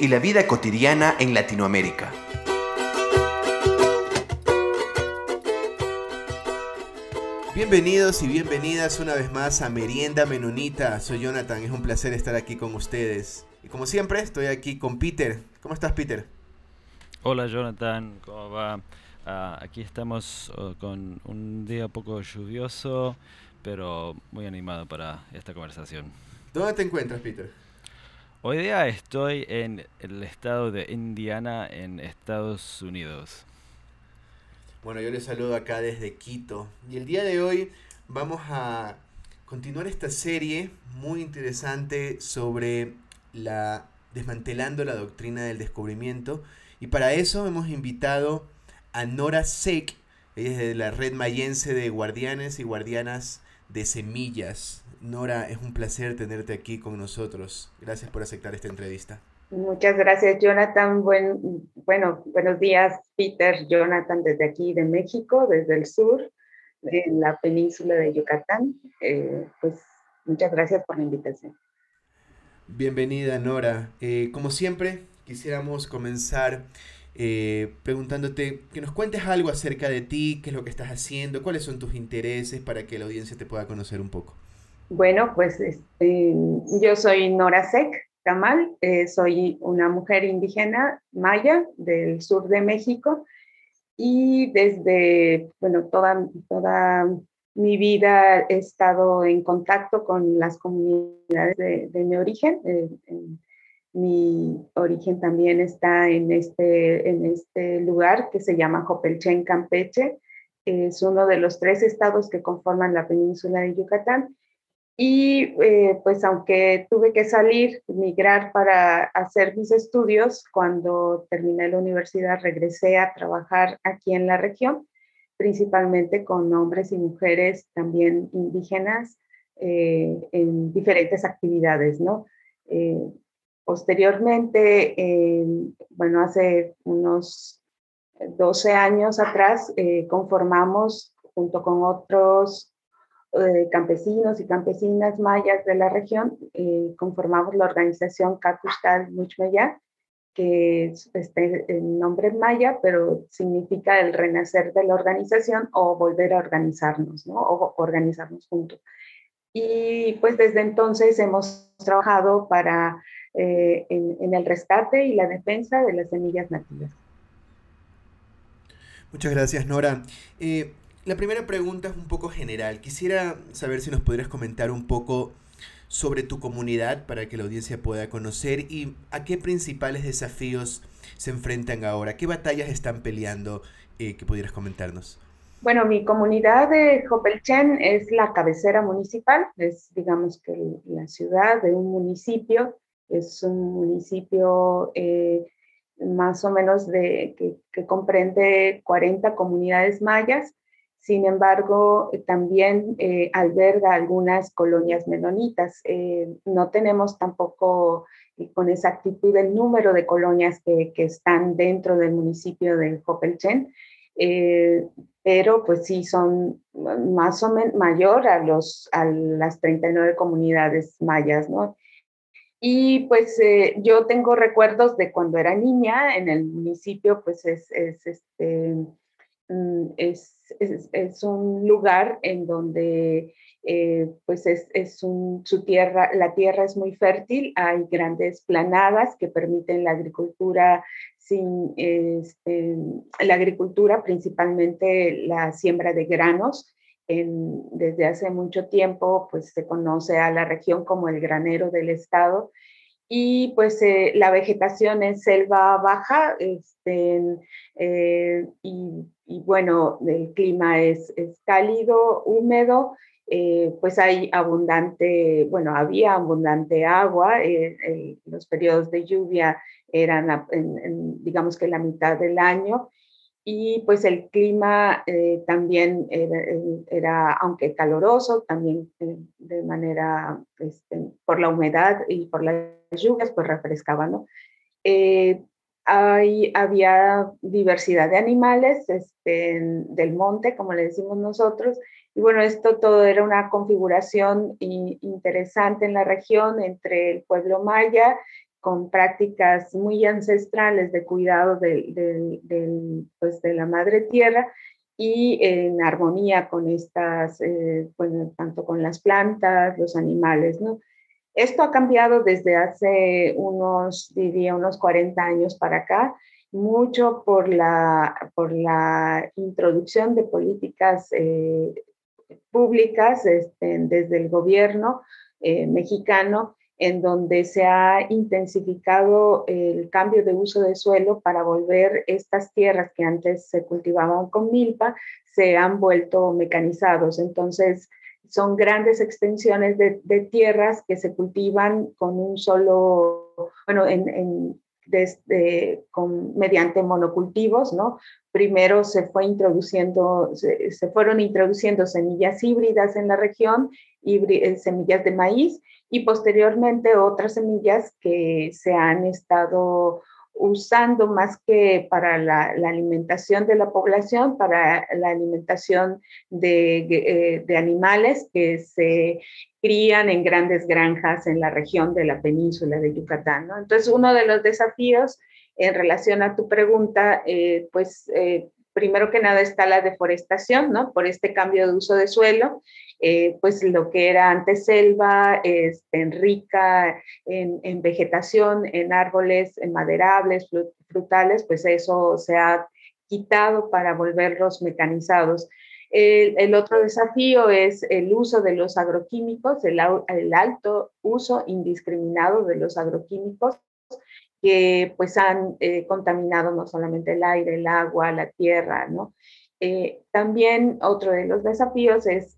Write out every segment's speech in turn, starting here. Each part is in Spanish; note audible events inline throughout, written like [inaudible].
y la vida cotidiana en Latinoamérica. Bienvenidos y bienvenidas una vez más a Merienda Menonita. Soy Jonathan, es un placer estar aquí con ustedes. Y como siempre, estoy aquí con Peter. ¿Cómo estás, Peter? Hola, Jonathan, ¿cómo va? Ah, aquí estamos oh, con un día poco lluvioso, pero muy animado para esta conversación. ¿Dónde te encuentras, Peter? Hoy día estoy en el estado de Indiana, en Estados Unidos. Bueno, yo les saludo acá desde Quito. Y el día de hoy vamos a continuar esta serie muy interesante sobre la desmantelando la doctrina del descubrimiento. Y para eso hemos invitado a Nora Seck, ella es de la red mayense de guardianes y guardianas de semillas. Nora, es un placer tenerte aquí con nosotros. Gracias por aceptar esta entrevista. Muchas gracias, Jonathan. Buen, bueno, buenos días, Peter. Jonathan, desde aquí de México, desde el sur, de la península de Yucatán. Eh, pues muchas gracias por la invitación. Bienvenida, Nora. Eh, como siempre, quisiéramos comenzar eh, preguntándote que nos cuentes algo acerca de ti, qué es lo que estás haciendo, cuáles son tus intereses para que la audiencia te pueda conocer un poco. Bueno, pues este, yo soy Nora Sec Tamal, eh, soy una mujer indígena maya del sur de México y desde, bueno, toda, toda mi vida he estado en contacto con las comunidades de, mi origen. Eh, mi origen también está en este, en este lugar que se llama Jopelchen, Campeche. Es uno de los tres estados que conforman la península de Yucatán. Y eh, pues aunque tuve que salir, migrar para hacer mis estudios, cuando terminé la universidad regresé a trabajar aquí en la región, principalmente con hombres y mujeres también indígenas eh, en diferentes actividades, ¿no? Eh, Posteriormente, bueno, hace unos 12 años atrás, eh, conformamos junto con otros eh, campesinos y campesinas mayas de la región, eh, conformamos la organización Kakustal Muchmeya, que es este, el nombre maya, pero significa el renacer de la organización o volver a organizarnos, ¿no? O organizarnos juntos. Y pues desde entonces hemos trabajado para eh, en, el rescate y la defensa de las semillas nativas. Muchas gracias, Nora. Eh, la primera pregunta es un poco general. Quisiera saber si nos podrías comentar un poco sobre tu comunidad para que la audiencia pueda conocer y a qué principales desafíos se enfrentan ahora, qué batallas están peleando eh, que pudieras comentarnos. Bueno, mi comunidad de Jopelchen es la cabecera municipal, es digamos que la ciudad de un municipio es un municipio eh, más o menos de, que, comprende 40 comunidades mayas. Sin embargo, también eh, alberga algunas colonias menonitas. Eh, no tenemos tampoco con exactitud el número de colonias que, están dentro del municipio de Jopelchen, pero pues sí son más o menos mayor a, los, a las 39 comunidades mayas, ¿no? Y pues eh, yo tengo recuerdos de cuando era niña en el municipio, pues es, es, este, mm, es, es, un lugar en donde eh, pues es, un, su tierra, la tierra es muy fértil, hay grandes planadas que permiten la agricultura sin, este, la agricultura, principalmente la siembra de granos, desde hace mucho tiempo, pues se conoce a la región como el granero del estado. Y pues eh, la vegetación es selva baja este, eh, y, bueno, el clima es, es cálido, húmedo, eh, pues hay abundante, bueno, había abundante agua, los periodos de lluvia eran, digamos que la mitad del año, y pues el clima eh, también era, aunque caloroso, también eh, de manera, este, por la humedad y por las lluvias, pues refrescaba, ¿no? Eh, había diversidad de animales este, del monte, como le decimos nosotros, y bueno, esto todo era una configuración interesante en la región entre el pueblo maya con prácticas muy ancestrales de cuidado de, pues de la madre tierra y en armonía con estas, eh, tanto con las plantas, los animales, ¿no? Esto ha cambiado desde hace unos, diría, unos 40 años para acá, mucho por la, por la introducción de políticas eh, públicas este, desde el gobierno eh, mexicano en donde se ha intensificado el cambio de uso de suelo para volver estas tierras que antes se cultivaban con milpa, se han vuelto mecanizados. Entonces, son grandes extensiones de, tierras que se cultivan con un solo, bueno, en, desde, con, mediante monocultivos, ¿no? Primero se fue introduciendo, se, fueron introduciendo semillas híbridas en la región, eh, semillas de maíz, y posteriormente otras semillas que se han estado usando más que para la, alimentación de la población, para la alimentación de, eh, de, animales que se crían en grandes granjas en la región de la península de Yucatán. Entonces, uno de los desafíos en relación a tu pregunta, eh, pues eh, primero que nada está la deforestación, ¿no? Por este cambio de uso de suelo eh, pues lo que era antes selva, este, rica en, vegetación, en árboles en maderables, frutales, pues eso se ha quitado para volverlos mecanizados. El, otro desafío es el uso de los agroquímicos, el, alto uso indiscriminado de los agroquímicos que pues han eh, contaminado no solamente el aire, el agua, la tierra, ¿no? Eh, también otro de los desafíos es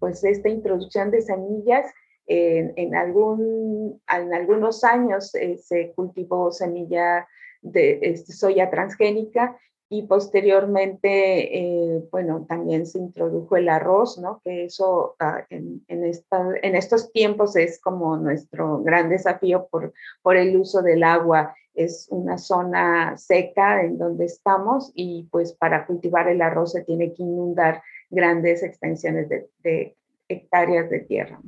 pues esta introducción de semillas. en, algún, en algunos años eh, se cultivó semilla de este, soya transgénica y posteriormente, eh, bueno, también se introdujo el arroz, ¿no? Que eso ah, en, en, en, estos tiempos es como nuestro gran desafío por, por el uso del agua es una zona seca en donde estamos y pues para cultivar el arroz se tiene que inundar grandes extensiones de, hectáreas de tierra.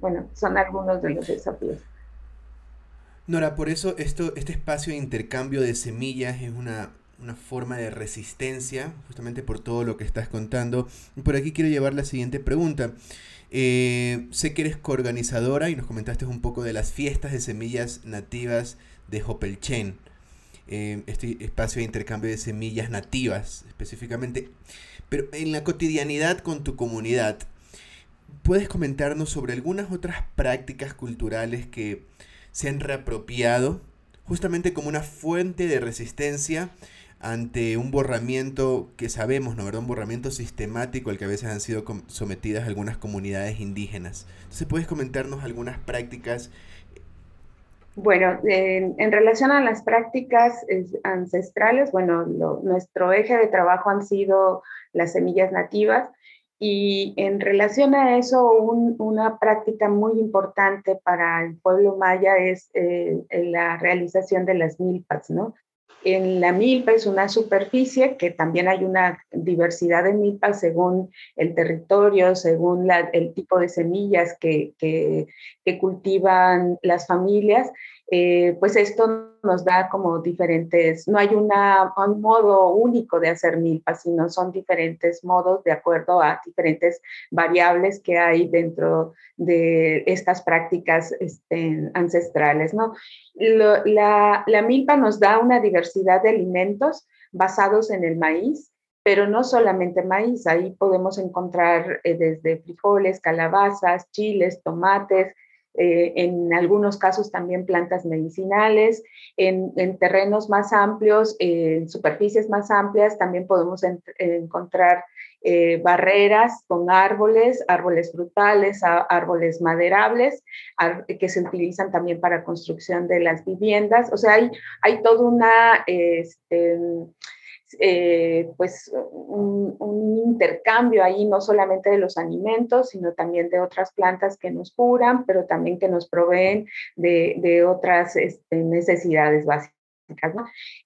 Bueno, son algunos de los desafíos. Nora, por eso esto, este espacio de intercambio de semillas es una, forma de resistencia, justamente por todo lo que estás contando. Y por aquí quiero llevar la siguiente pregunta. Eh, sé que eres coorganizadora y nos comentaste un poco de las fiestas de semillas nativas de Hopelchen, eh, este espacio de intercambio de semillas nativas específicamente. Pero en la cotidianidad con tu comunidad, ¿puedes comentarnos sobre algunas otras prácticas culturales que se han reapropiado justamente como una fuente de resistencia ante un borramiento que sabemos, ¿no? ¿verdad? Un borramiento sistemático al que a veces han sido sometidas algunas comunidades indígenas. Entonces, ¿puedes comentarnos algunas prácticas bueno, en, relación a las prácticas ancestrales, bueno, nuestro eje de trabajo han sido las semillas nativas y en relación a eso, una práctica muy importante para el pueblo maya es eh, la realización de las milpas, ¿no? En la milpa es una superficie que también hay una diversidad de milpas según el territorio, según el tipo de semillas que, que, cultivan las familias. Eh, pues esto nos da como diferentes, no hay una, un modo único de hacer milpas, sino son diferentes modos de acuerdo a diferentes variables que hay dentro de estas prácticas este, ancestrales. ¿no? la, la milpa nos da una diversidad de alimentos basados en el maíz, pero no solamente maíz, ahí podemos encontrar eh, desde frijoles, calabazas, chiles, tomates, eh, en algunos casos también plantas medicinales, en, terrenos más amplios, en superficies más amplias, también podemos encontrar eh, barreras con árboles, árboles frutales, árboles maderables, que se utilizan también para construcción de las viviendas. O sea, hay, hay toda una... Este, eh, pues un, intercambio ahí no solamente de los alimentos, sino también de otras plantas que nos curan, pero también que nos proveen de, otras este, necesidades básicas.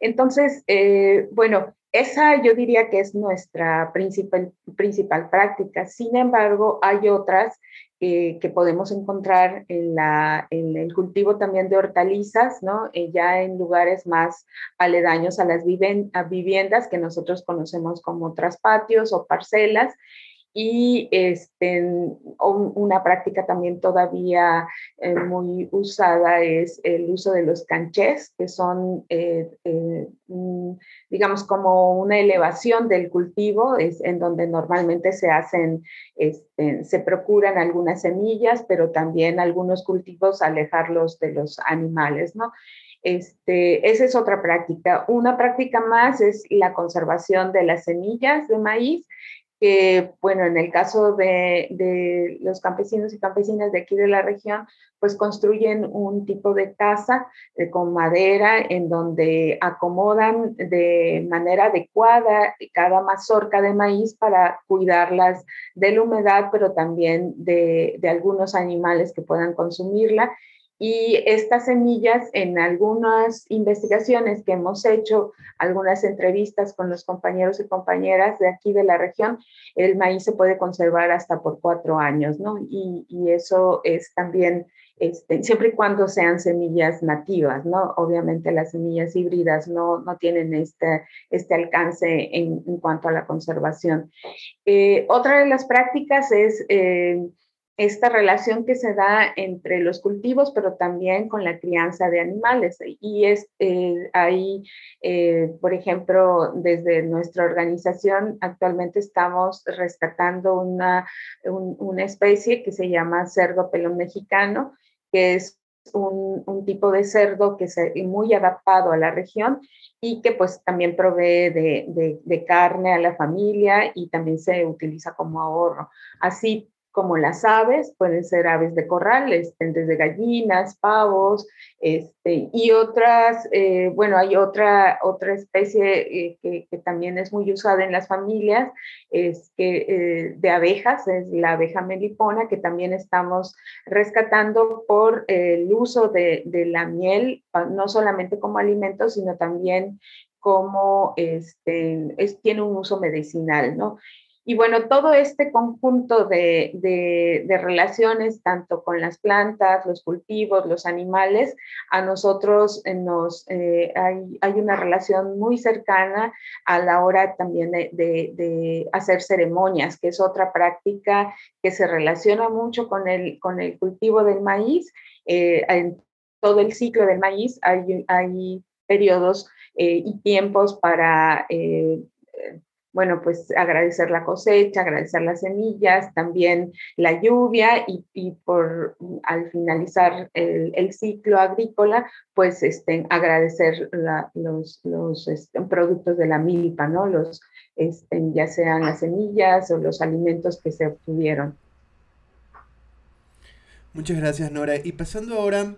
Entonces, eh, bueno, esa yo diría que es nuestra principal, principal práctica. Sin embargo, hay otras que podemos encontrar en, la, en, el cultivo también de hortalizas, ¿no? Eh, ya en lugares más aledaños a las viviendas que nosotros conocemos como traspatios o parcelas, y este, una práctica también todavía eh, muy usada es el uso de los canchés, que son, eh, eh, digamos, como una elevación del cultivo, es en donde normalmente se hacen, este, se procuran algunas semillas, pero también algunos cultivos alejarlos de los animales, ¿no? Este, esa es otra práctica. Una práctica más es la conservación de las semillas de maíz que, bueno, en el caso de, los campesinos y campesinas de aquí de la región, pues construyen un tipo de casa eh, con madera en donde acomodan de manera adecuada cada mazorca de maíz para cuidarlas de la humedad, pero también de, de algunos animales que puedan consumirla y estas semillas, en algunas investigaciones que hemos hecho, algunas entrevistas con los compañeros y compañeras de aquí de la región, el maíz se puede conservar hasta por cuatro años, ¿no? Y, eso es también, este, siempre y cuando sean semillas nativas, ¿no? Obviamente las semillas híbridas no, no tienen este, este alcance en, en cuanto a la conservación. Eh, otra de las prácticas es... Eh, esta relación que se da entre los cultivos, pero también con la crianza de animales. Y es eh, ahí, eh, por ejemplo, desde nuestra organización actualmente estamos rescatando una, una especie que se llama cerdo pelón mexicano, que es un, un, tipo de cerdo que es muy adaptado a la región y que pues también provee de, de, de carne a la familia y también se utiliza como ahorro. Así como las aves, pueden ser aves de corral, este, desde gallinas, pavos, este, y otras, eh, bueno, hay otra, otra especie eh, que, también es muy usada en las familias, es que, eh, de abejas, es la abeja melipona, que también estamos rescatando por el uso de, de la miel, no solamente como alimento, sino también como este, es, tiene un uso medicinal, ¿no? Y bueno, todo este conjunto de, de, relaciones, tanto con las plantas, los cultivos, los animales, a nosotros eh, nos, eh, hay, hay, una relación muy cercana a la hora también de, de, hacer ceremonias, que es otra práctica que se relaciona mucho con el, con el cultivo del maíz. Eh, en todo el ciclo del maíz hay, hay periodos y tiempos para bueno, pues agradecer la cosecha, agradecer las semillas, también la lluvia y, por al finalizar el, ciclo agrícola, pues este, agradecer los, los este, productos de la milpa, ¿no? Los, este, ya sean las semillas o los alimentos que se obtuvieron. Muchas gracias, Nora. Y pasando ahora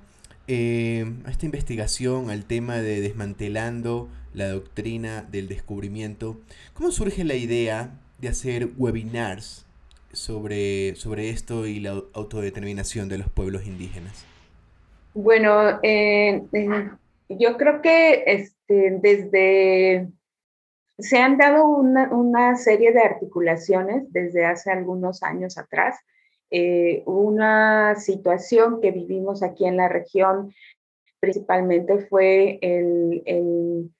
eh, a esta investigación, al tema de desmantelando la doctrina del descubrimiento, ¿cómo surge la idea de hacer webinars sobre, sobre esto y la autodeterminación de los pueblos indígenas? Bueno, eh, eh, yo creo que este, desde se han dado una, serie de articulaciones desde hace algunos años atrás. Eh, una situación que vivimos aquí en la región principalmente fue el,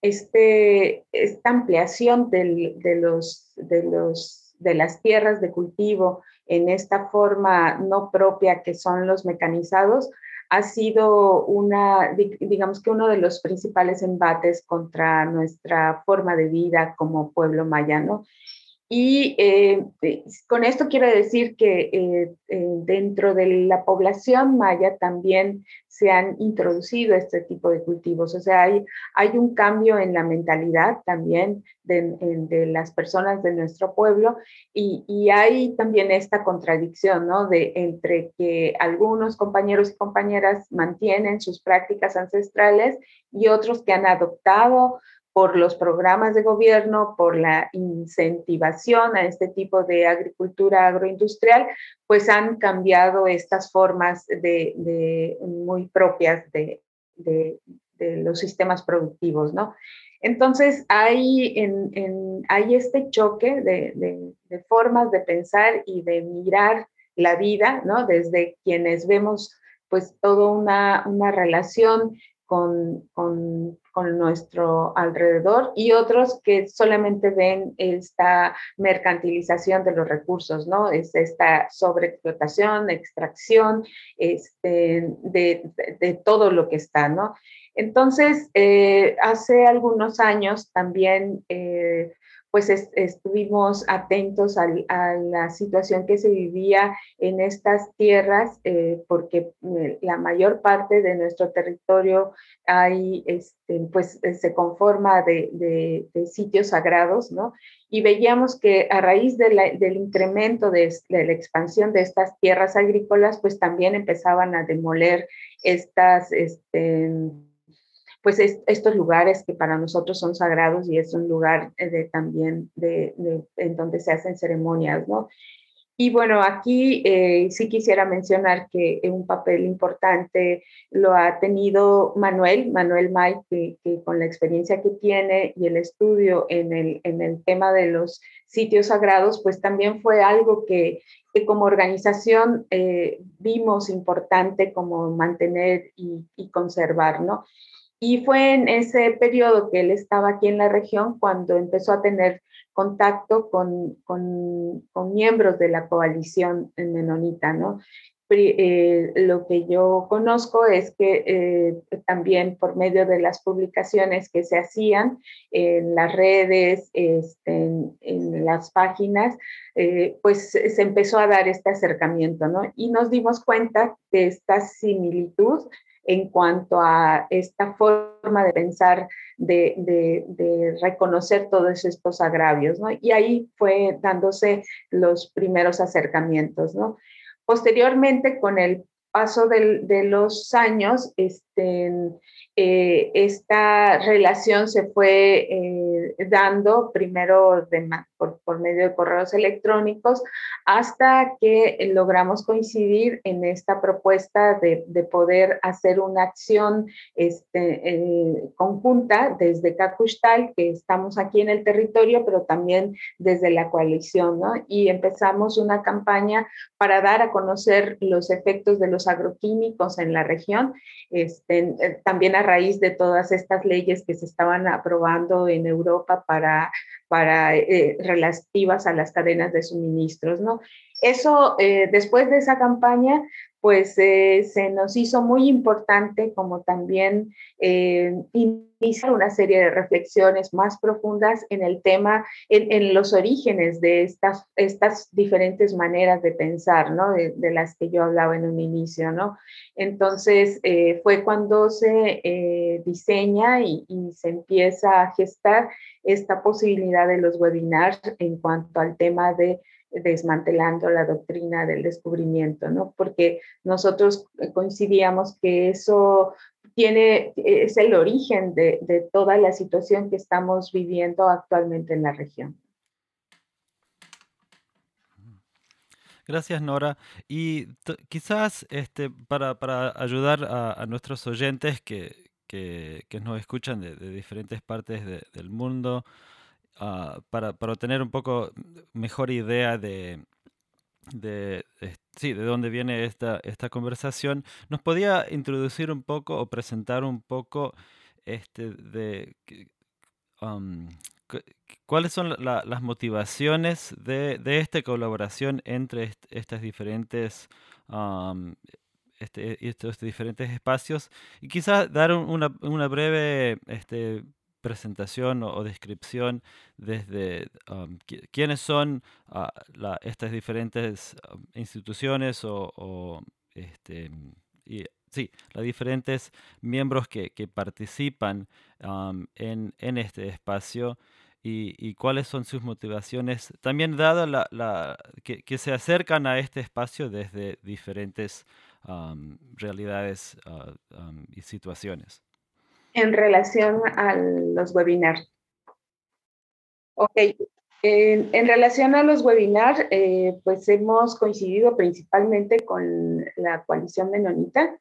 este, esta ampliación de, los, de, los, de las tierras de cultivo en esta forma no propia que son los mecanizados ha sido una, digamos que uno de los principales embates contra nuestra forma de vida como pueblo mayano. Y eh, con esto quiero decir que eh, eh, dentro de la población maya también se han introducido este tipo de cultivos. O sea, hay, hay un cambio en la mentalidad también de, de las personas de nuestro pueblo y, y, hay también esta contradicción, ¿no? De entre que algunos compañeros y compañeras mantienen sus prácticas ancestrales y otros que han adoptado por los programas de gobierno, por la incentivación a este tipo de agricultura agroindustrial, pues han cambiado estas formas de, muy propias de, los sistemas productivos, ¿no? Entonces hay, en, hay este choque de, formas de pensar y de mirar la vida, ¿no? Desde quienes vemos pues toda una, una relación con, con, nuestro alrededor y otros que solamente ven esta mercantilización de los recursos, ¿no? Es esta sobreexplotación, extracción este, de, de, todo lo que está, ¿no? Entonces, eh, hace algunos años también eh, pues estuvimos atentos a, la situación que se vivía en estas tierras, eh, porque eh, la mayor parte de nuestro territorio este, pues, se conforma de, sitios sagrados, ¿no? Y veíamos que a raíz del incremento de, de, la expansión de estas tierras agrícolas, pues también empezaban a demoler estas... Este, pues estos lugares que para nosotros son sagrados y es un lugar eh, de, también de, en donde se hacen ceremonias, ¿no? Y bueno, aquí eh, sí quisiera mencionar que un papel importante lo ha tenido Manuel, Manuel May, que, con la experiencia que tiene y el estudio en el, en el tema de los sitios sagrados, pues también fue algo que, que como organización eh, vimos importante como mantener y, y conservar, ¿no? Y fue en ese periodo que él estaba aquí en la región cuando empezó a tener contacto con, con, miembros de la coalición menonita, ¿no? Eh, lo que yo conozco es que eh, también por medio de las publicaciones que se hacían en las redes, este, en, las páginas, eh, pues se empezó a dar este acercamiento, ¿no? Y nos dimos cuenta de esta similitud en cuanto a esta forma de pensar, de, reconocer todos estos agravios, ¿no? Y ahí fue dándose los primeros acercamientos, ¿no? Posteriormente, con el paso de los años, eh, esta relación se fue eh, dando primero por, medio de correos electrónicos hasta que logramos coincidir en esta propuesta de, poder hacer una acción este, eh, conjunta desde Cacushtal, que estamos aquí en el territorio, pero también desde la coalición, ¿no? Y empezamos una campaña para dar a conocer los efectos de los agroquímicos en la región, este, también a raíz de todas estas leyes que se estaban aprobando en Europa para, para eh, relativas a las cadenas de suministros, ¿no? Eso, eh, después de esa campaña, pues eh, se nos hizo muy importante como también eh, iniciar una serie de reflexiones más profundas en el tema, en, los orígenes de estas, estas diferentes maneras de pensar, ¿no? De, las que yo hablaba en un inicio, ¿no? Entonces eh, fue cuando se diseña y, y se empieza a gestar esta posibilidad de los webinars en cuanto al tema de desmantelando la doctrina del descubrimiento, ¿no? Porque nosotros coincidíamos que eso tiene, es el origen de, toda la situación que estamos viviendo actualmente en la región. Gracias, Nora. Y quizás este, para, ayudar a, nuestros oyentes que, nos escuchan de, diferentes partes del mundo, Ah, para, para obtener un poco mejor idea de, de, sí, de dónde viene esta, esta conversación, ¿nos podía introducir un poco o presentar un poco este, de cuáles son las motivaciones de, de, esta colaboración entre estas diferentes este, estos diferentes espacios y quizás dar una, una breve este, presentación o, descripción desde um, quiénes son ah, estas diferentes um, instituciones o, este, sí, los diferentes miembros que, participan um, en, este espacio y, cuáles son sus motivaciones, también dado la, que, se acercan a este espacio desde diferentes realidades ah, y situaciones en relación a los webinars. Ok, en, relación a los webinars, eh, pues hemos coincidido principalmente con la coalición menonita.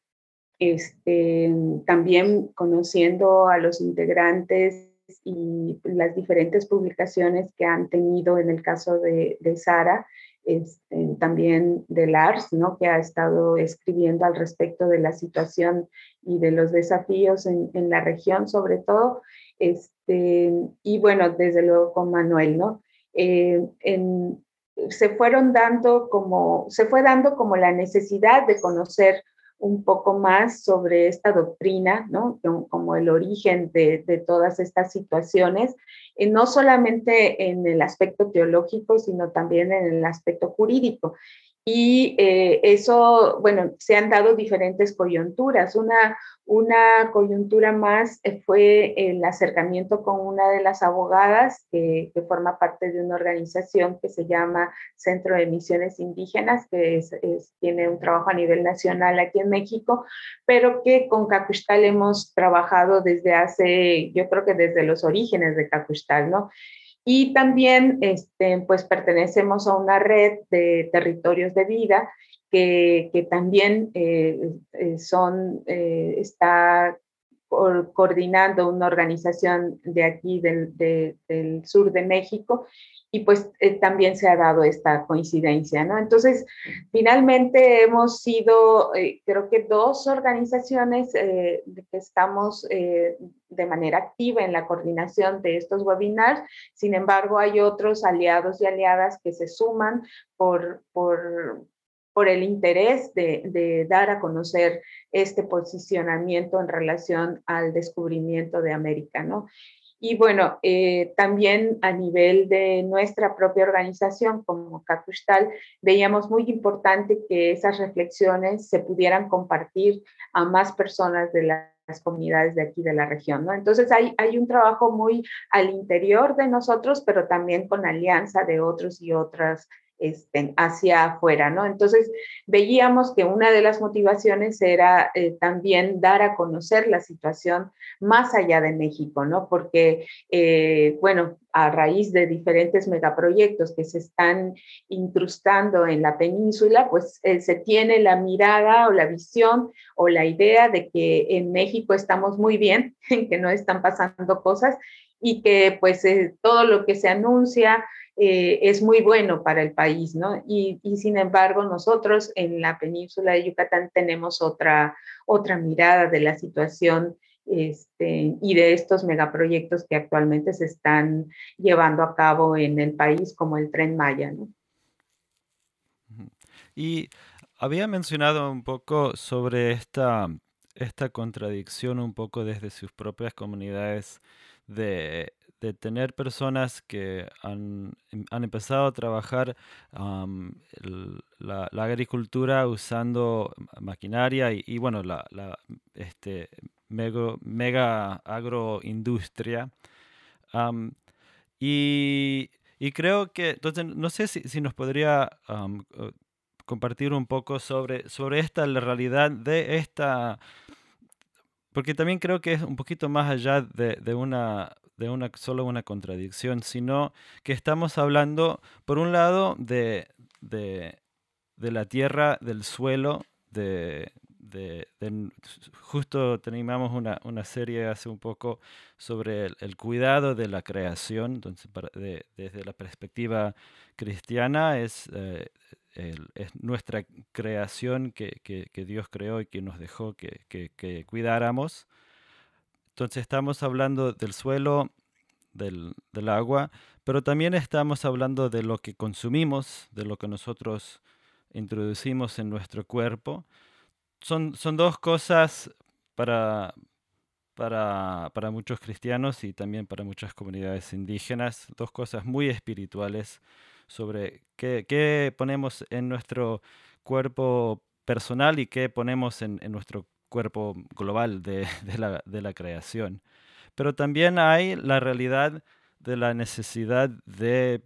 este, también conociendo a los integrantes y las diferentes publicaciones que han tenido en el caso de, de Sara, este, también de Lars, ¿no? que ha estado escribiendo al respecto de la situación y de los desafíos en, en la región, sobre todo. Este, y bueno, desde luego con Manuel, ¿no? Eh, se fueron dando como, se fue dando como la necesidad de conocer un poco más sobre esta doctrina, ¿no? como el origen de, de todas estas situaciones, eh, no solamente en el aspecto teológico, sino también en el aspecto jurídico. Y eh, eso, bueno, se han dado diferentes coyunturas. Una, una coyuntura más eh, fue el acercamiento con una de las abogadas que, que, forma parte de una organización que se llama Centro de Misiones Indígenas, que es, tiene un trabajo a nivel nacional aquí en México, pero que con Cacushtal hemos trabajado desde hace, yo creo que desde los orígenes de Cacushtal, ¿no? Y también este, pues pertenecemos a una red de territorios de vida que, que también eh, eh son, eh, está coordinando una organización de aquí del, de, del sur de México y pues eh, también se ha dado esta coincidencia, ¿no? Entonces, finalmente hemos sido, eh, creo que dos organizaciones eh, que estamos de manera activa en la coordinación de estos webinars, sin embargo, hay otros aliados y aliadas que se suman por, por, por el interés de, de, dar a conocer este posicionamiento en relación al descubrimiento de América, ¿no? Y bueno, eh, también a nivel de nuestra propia organización como Cacushtal, veíamos muy importante que esas reflexiones se pudieran compartir a más personas de las comunidades de aquí de la región, ¿no? Entonces hay, hay un trabajo muy al interior de nosotros, pero también con alianza de otros y otras hacia afuera, ¿no? Entonces veíamos que una de las motivaciones era eh, también dar a conocer la situación más allá de México, ¿no? Porque, eh, bueno, a raíz de diferentes megaproyectos que se están incrustando en la península, pues eh, se tiene la mirada o la visión o la idea de que en México estamos muy bien, [laughs] que no están pasando cosas y que pues todo lo que se anuncia eh, es muy bueno para el país, ¿no? Y, sin embargo, nosotros en la península de Yucatán tenemos otra, otra mirada de la situación este, y de estos megaproyectos que actualmente se están llevando a cabo en el país, como el tren Maya, ¿no? Y había mencionado un poco sobre esta, esta contradicción un poco desde sus propias comunidades de de tener personas que han, em, han empezado a trabajar la, agricultura usando maquinaria y, bueno, la, este, mega, mega agroindustria. Y, y, creo que, entonces, no sé si, si nos podría compartir un poco sobre, sobre esta la realidad de esta porque también creo que es un poquito más allá de, de una de una, solo una contradicción, sino que estamos hablando, por un lado, de, de, de la tierra, del suelo, de, de, justo teníamos una, una, serie hace un poco sobre el, cuidado de la creación, entonces desde la perspectiva cristiana es, eh, es nuestra creación que, que, que, Dios creó y que nos dejó que, que cuidáramos. Entonces estamos hablando del suelo, del, del, agua, pero también estamos hablando de lo que consumimos, de lo que nosotros introducimos en nuestro cuerpo. Son, son dos cosas para, para, para muchos cristianos y también para muchas comunidades indígenas, dos cosas muy espirituales sobre qué, qué ponemos en nuestro cuerpo personal y qué ponemos en, en nuestro cuerpo global [laughs] de, la, creación. Pero también hay la realidad de la necesidad de,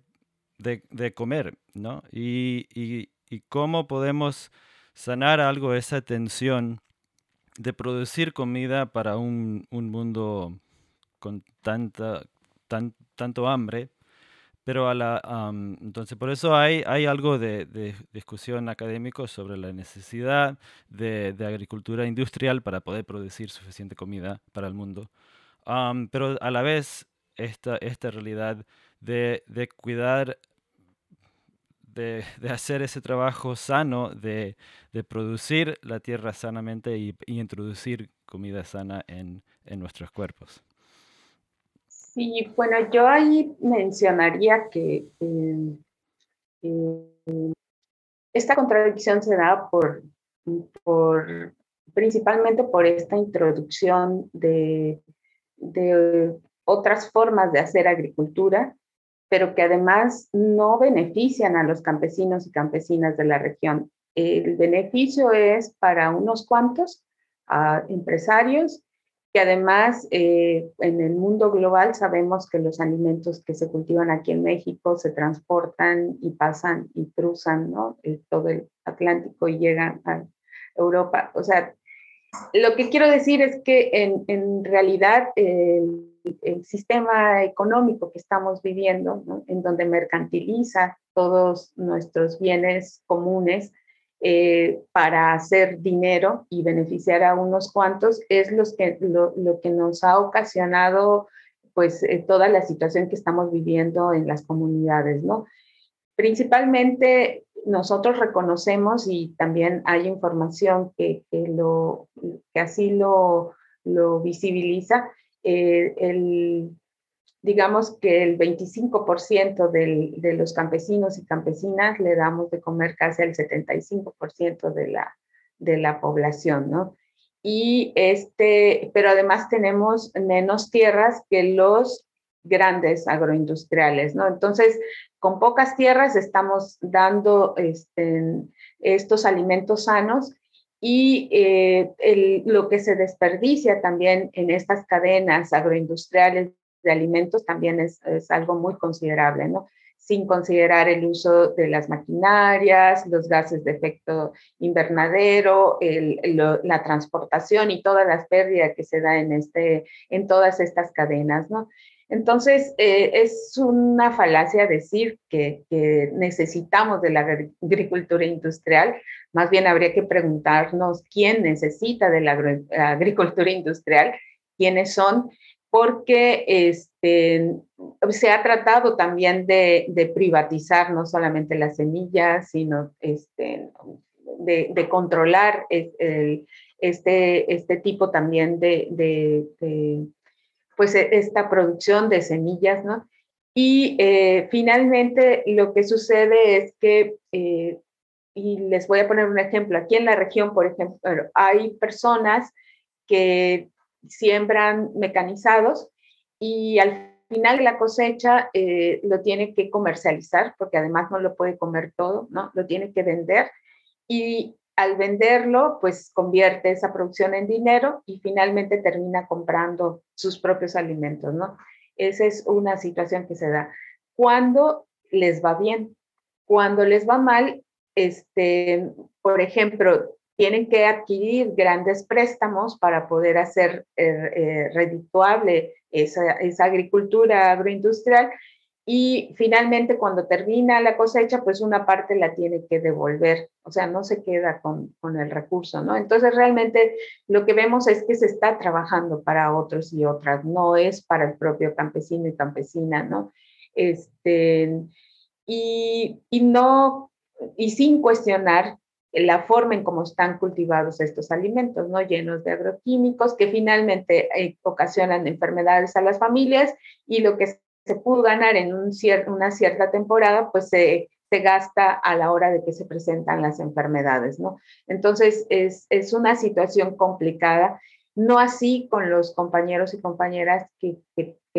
comer, ¿no? Y, cómo podemos sanar algo esa tensión de producir comida para un, un mundo con tanta, tan, tanto hambre, pero a la, entonces por eso hay, hay algo de, discusión académico sobre la necesidad de, agricultura industrial para poder producir suficiente comida para el mundo. pero a la vez esta, esta realidad de, cuidar, de, hacer ese trabajo sano, de, producir la tierra sanamente y, introducir comida sana en nuestros cuerpos. Sí, bueno, yo ahí mencionaría que esta contradicción se da por, principalmente por esta introducción de, de otras formas de hacer agricultura, pero que además no benefician a los campesinos y campesinas de la región. El beneficio es para unos cuantos empresarios que además eh, en el mundo global sabemos que los alimentos que se cultivan aquí en México se transportan y pasan y cruzan. Eh, todo el Atlántico y llegan a Europa. O sea, lo que quiero decir es que en, realidad el, sistema económico que estamos viviendo, en donde mercantiliza todos nuestros bienes comunes, eh, para hacer dinero y beneficiar a unos cuantos es que, lo, que nos ha ocasionado pues eh, toda la situación que estamos viviendo en las comunidades, ¿no? Principalmente nosotros reconocemos y también hay información que, que lo, que así lo, lo visibiliza, eh, el, digamos que el 25% de los campesinos y campesinas le damos de comer casi al 75% de la, de la población, ¿no? Y este, pero además tenemos menos tierras que los grandes agroindustriales, ¿no? Entonces, con pocas tierras estamos dando este, estos alimentos sanos y eh, lo que se desperdicia también en estas cadenas agroindustriales de alimentos también es, algo muy considerable, ¿no? Sin considerar el uso de las maquinarias, los gases de efecto invernadero, la transportación y todas las pérdidas que se da en, este, en todas estas cadenas, ¿no? Entonces, eh, es una falacia decir que, que, necesitamos de la agricultura industrial. Más bien habría que preguntarnos quién necesita de la agricultura industrial, quiénes son porque este, se ha tratado también de, privatizar no solamente las semillas, sino este, de, controlar este, este tipo también de, pues e, esta producción de semillas, ¿no? Y eh, finalmente lo que sucede es que, eh, y les voy a poner un ejemplo, aquí en la región, por ejemplo, hay personas que siembran mecanizados y al final la cosecha eh, lo tiene que comercializar, porque además no lo puede comer todo, ¿no? Lo tiene que vender y al venderlo, pues convierte esa producción en dinero y finalmente termina comprando sus propios alimentos, ¿no? Esa es una situación que se da. Cuando les va bien, cuando les va mal, este, por ejemplo, tienen que adquirir grandes préstamos para poder hacer eh, eh, redituable esa, esa, agricultura agroindustrial y finalmente cuando termina la cosecha, pues una parte la tiene que devolver, o sea, no se queda con, con el recurso, ¿no? Entonces realmente lo que vemos es que se está trabajando para otros y otras, no es para el propio campesino y campesina, ¿no? Este, y, y no, y sin cuestionar la forma en cómo están cultivados estos alimentos, ¿no? Llenos de agroquímicos que finalmente eh, ocasionan enfermedades a las familias y lo que se pudo ganar en un una cierta temporada, pues se, se, gasta a la hora de que se presentan las enfermedades, ¿no? Entonces es, es una situación complicada no así con los compañeros y compañeras que,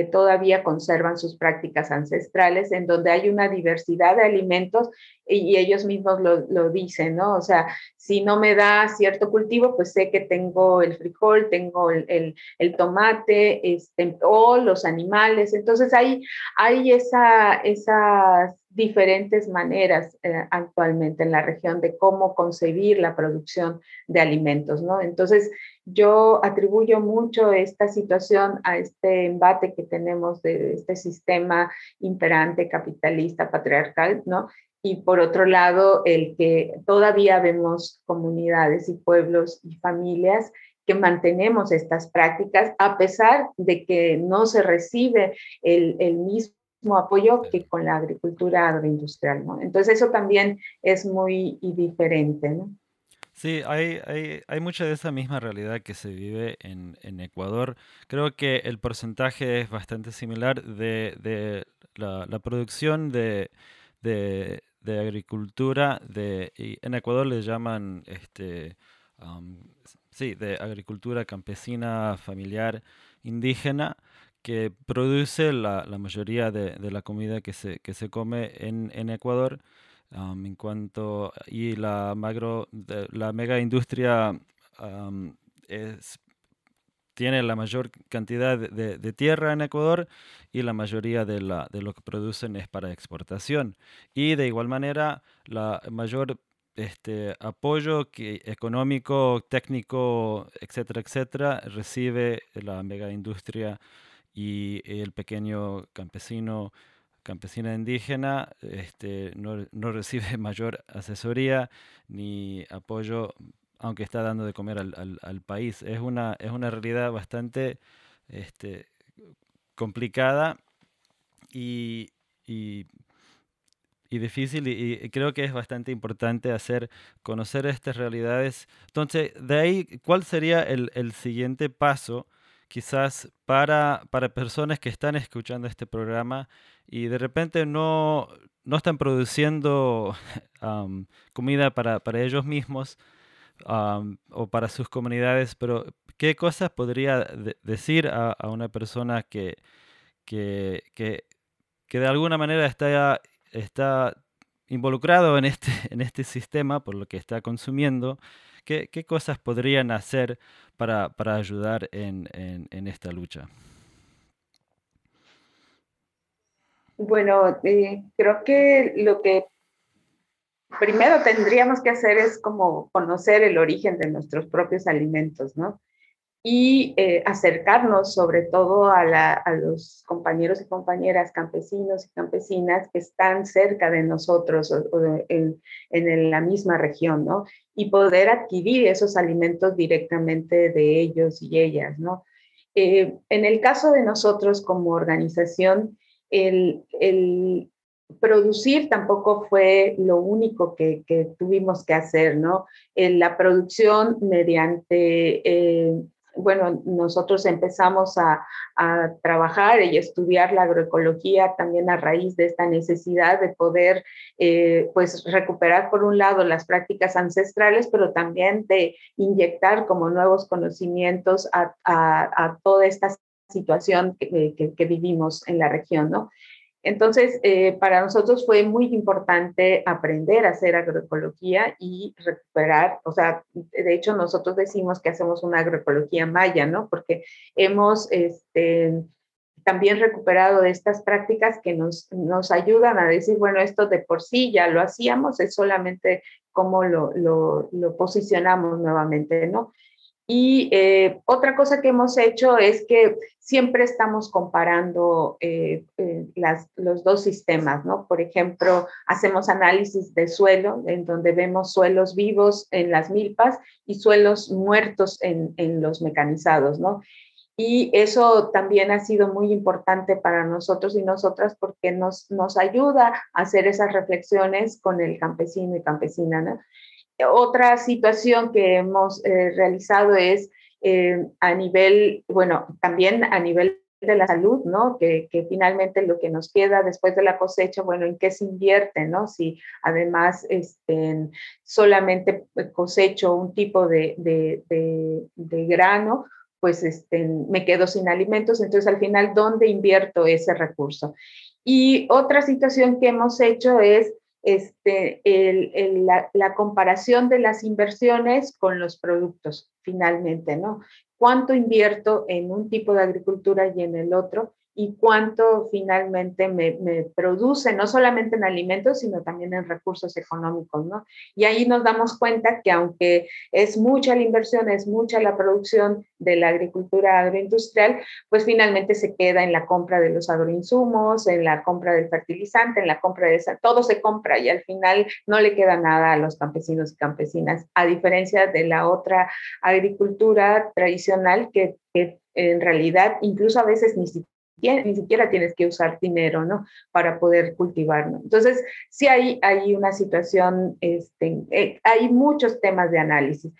todavía conservan sus prácticas ancestrales, en donde hay una diversidad de alimentos y, ellos mismos lo, lo, dicen, ¿no? O sea, si no me da cierto cultivo, pues sé que tengo el frijol, tengo el, el, el tomate este, o los animales. Entonces hay, hay esa, esas diferentes maneras eh, actualmente en la región de cómo concebir la producción de alimentos, ¿no? Entonces, yo atribuyo mucho esta situación a este embate que tenemos de este sistema imperante, capitalista, patriarcal, ¿no? Y por otro lado, el que todavía vemos comunidades y pueblos y familias que mantenemos estas prácticas a pesar de que no se recibe el, el mismo apoyo que con la agricultura agroindustrial, ¿no? Entonces eso también es muy diferente, ¿no? Sí, hay, hay, hay, mucha de esa misma realidad que se vive en, en Ecuador. Creo que el porcentaje es bastante similar de, de la, la, producción de, de, de, agricultura. De, y en Ecuador le llaman, este, sí, de agricultura campesina, familiar, indígena que produce la, la mayoría de, de, la comida que se, que se come en, en Ecuador. en cuanto y la magro la mega industria es, tiene la mayor cantidad de, de, tierra en Ecuador y la mayoría de, la, de lo que producen es para exportación. Y de igual manera, la mayor este, apoyo que, económico, técnico, etcétera, etcétera, recibe la mega industria y el pequeño campesino, campesina indígena, este, no, no, recibe [laughs] mayor asesoría ni apoyo, aunque está dando de comer al, al, país. Es una, es una realidad bastante este, complicada y, y, y difícil y, y, creo que es bastante importante hacer conocer estas realidades. Entonces, de ahí, ¿cuál sería el, el siguiente paso? Quizás para, para personas que están escuchando este programa y de repente no, no están produciendo [laughs] comida para, para, ellos mismos o para sus comunidades, pero ¿qué cosas podría decir a, a, una persona que, que, que, que, de alguna manera está, está involucrado en este, [laughs] en este sistema por lo que está consumiendo? ¿Qué, cosas podrían hacer para, ayudar en, esta lucha? Bueno, eh, creo que lo que primero tendríamos que hacer es como conocer el origen de nuestros propios alimentos, ¿no? Y eh, acercarnos sobre todo a, la, a, los compañeros y compañeras campesinos y campesinas que están cerca de nosotros o, en, en, la misma región, ¿no? Y poder adquirir esos alimentos directamente de ellos y ellas, ¿no? Eh, en el caso de nosotros como organización, el, el producir tampoco fue lo único que, que tuvimos que hacer, ¿no? En la producción mediante eh, bueno, nosotros empezamos a, trabajar y estudiar la agroecología también a raíz de esta necesidad de poder, eh, pues, recuperar por un lado las prácticas ancestrales, pero también de inyectar como nuevos conocimientos a, toda esta situación que, que, que, vivimos en la región, ¿no? Entonces, eh, para nosotros fue muy importante aprender a hacer agroecología y recuperar, o sea, de hecho nosotros decimos que hacemos una agroecología maya, ¿no? Porque hemos este, también recuperado estas prácticas que nos, nos ayudan a decir, bueno, esto de por sí ya lo hacíamos, es solamente cómo lo, lo, lo posicionamos nuevamente, ¿no? Y eh, otra cosa que hemos hecho es que siempre estamos comparando eh, eh, los dos sistemas, ¿no? Por ejemplo, hacemos análisis de suelo, en donde vemos suelos vivos en las milpas y suelos muertos en, en los mecanizados, ¿no? Y eso también ha sido muy importante para nosotros y nosotras porque nos, nos ayuda a hacer esas reflexiones con el campesino y campesina, ¿no? Otra situación que hemos eh, realizado es eh, a nivel, bueno, también a nivel de la salud, ¿no? Que, finalmente lo que nos queda después de la cosecha, bueno, ¿en qué se invierte, ¿no? Si además este, solamente cosecho un tipo de, de, de, de grano, pues este, me quedo sin alimentos, entonces al final, ¿dónde invierto ese recurso? Y otra situación que hemos hecho es este, la, la, comparación de las inversiones con los productos, finalmente, ¿no? cuánto invierto en un tipo de agricultura y en el otro y cuánto finalmente me, produce, no solamente en alimentos, sino también en recursos económicos, ¿no? Y ahí nos damos cuenta que aunque es mucha la inversión, es mucha la producción de la agricultura agroindustrial, pues finalmente se queda en la compra de los agroinsumos, en la compra del fertilizante, en la compra de esa, todo se compra y al final no le queda nada a los campesinos y campesinas, a diferencia de la otra agricultura tradicional que, que en realidad incluso a veces ni siquiera ni siquiera tienes que usar dinero, ¿no? Para poder cultivar, ¿no? Entonces, sí hay, hay una situación, este, eh, hay muchos temas de análisis.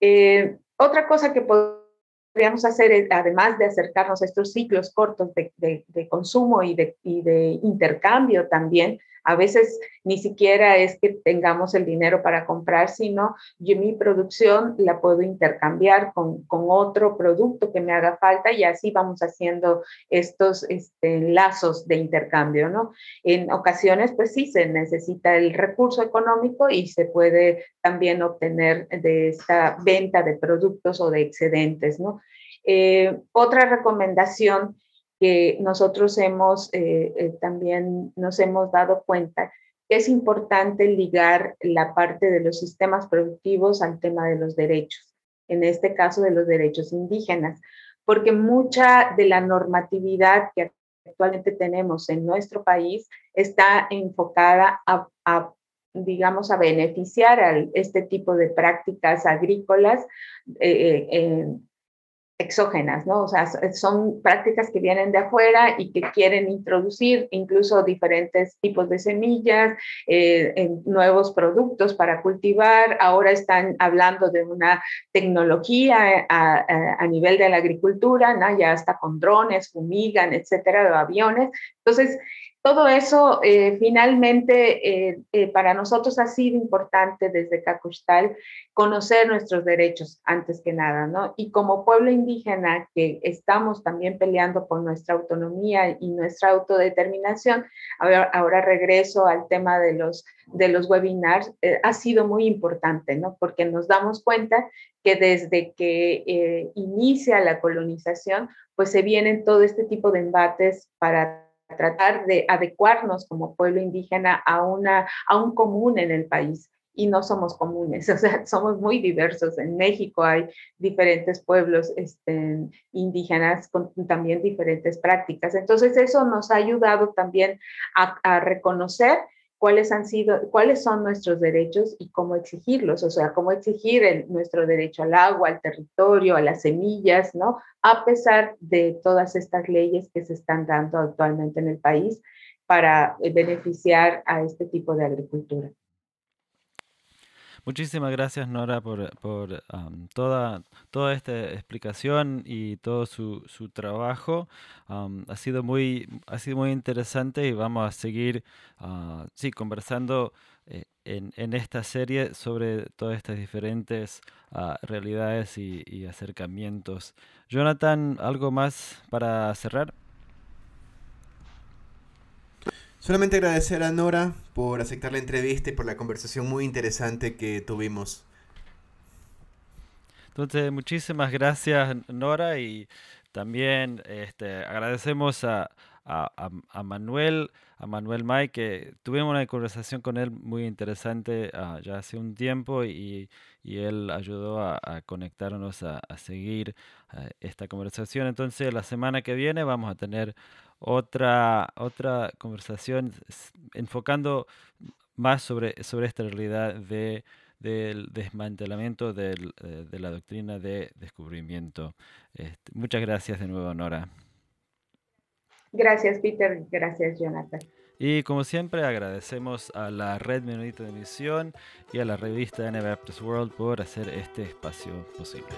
Eh, otra cosa que podríamos hacer, es, además de acercarnos a estos ciclos cortos de, de, de consumo y de, y de intercambio también, a veces ni siquiera es que tengamos el dinero para comprar, sino yo mi producción la puedo intercambiar con, otro producto que me haga falta y así vamos haciendo estos este, lazos de intercambio, ¿no? En ocasiones, pues sí, se necesita el recurso económico y se puede también obtener de esta venta de productos o de excedentes, ¿no? Eh, otra recomendación que nosotros hemos eh, eh, también nos hemos dado cuenta que es importante ligar la parte de los sistemas productivos al tema de los derechos, en este caso de los derechos indígenas, porque mucha de la normatividad que actualmente tenemos en nuestro país está enfocada a, digamos, a beneficiar a este tipo de prácticas agrícolas eh, exógenas, ¿no? O sea, son prácticas que vienen de afuera y que quieren introducir incluso diferentes tipos de semillas, eh, nuevos productos para cultivar. Ahora están hablando de una tecnología a, a, nivel de la agricultura, ¿no? Ya hasta con drones, fumigan, etcétera, o aviones. Entonces, todo eso eh, finalmente eh, eh, para nosotros ha sido importante desde Cacustal conocer nuestros derechos antes que nada, ¿no? Y como pueblo indígena que estamos también peleando por nuestra autonomía y nuestra autodeterminación, ahora, regreso al tema de los, de los webinars, ha sido muy importante, ¿no? Porque nos damos cuenta que desde que inicia la colonización, pues se vienen todo este tipo de embates para tratar de adecuarnos como pueblo indígena a, una, a un común en el país. Y no somos comunes, [laughs] o sea, somos muy diversos. En México hay diferentes pueblos este, indígenas con también diferentes prácticas. Entonces, eso nos ha ayudado también a, a reconocer cuáles han sido, cuáles son nuestros derechos y cómo exigirlos, o sea, cómo exigir nuestro derecho al agua, al territorio, a las semillas, ¿no? A pesar de todas estas leyes que se están dando actualmente en el país para eh, beneficiar a este tipo de agricultura. Muchísimas gracias Nora por, toda, toda esta explicación y todo su, su trabajo. ha, sido muy, ha sido muy interesante y vamos a seguir uh, sí, conversando eh, en, en, esta serie sobre todas estas diferentes ah, realidades y acercamientos. Jonathan, ¿algo más para cerrar? Solamente agradecer a Nora por aceptar la entrevista y por la conversación muy interesante que tuvimos. Entonces, muchísimas gracias Nora y también este, agradecemos a, a, Manuel, a Manuel May, que tuvimos una conversación con él muy interesante ah, ya hace un tiempo y, y él ayudó a, conectarnos a, seguir ah, esta conversación. Entonces, la semana que viene vamos a tener otra, otra conversación enfocando más sobre, sobre esta realidad de, del desmantelamiento del, eh, de la doctrina de descubrimiento. Este, muchas gracias de nuevo, Nora. Gracias, Peter. Gracias, Jonathan. Y como siempre agradecemos a la Red Menonita de Misión y a la revista Anabaptist World por hacer este espacio posible.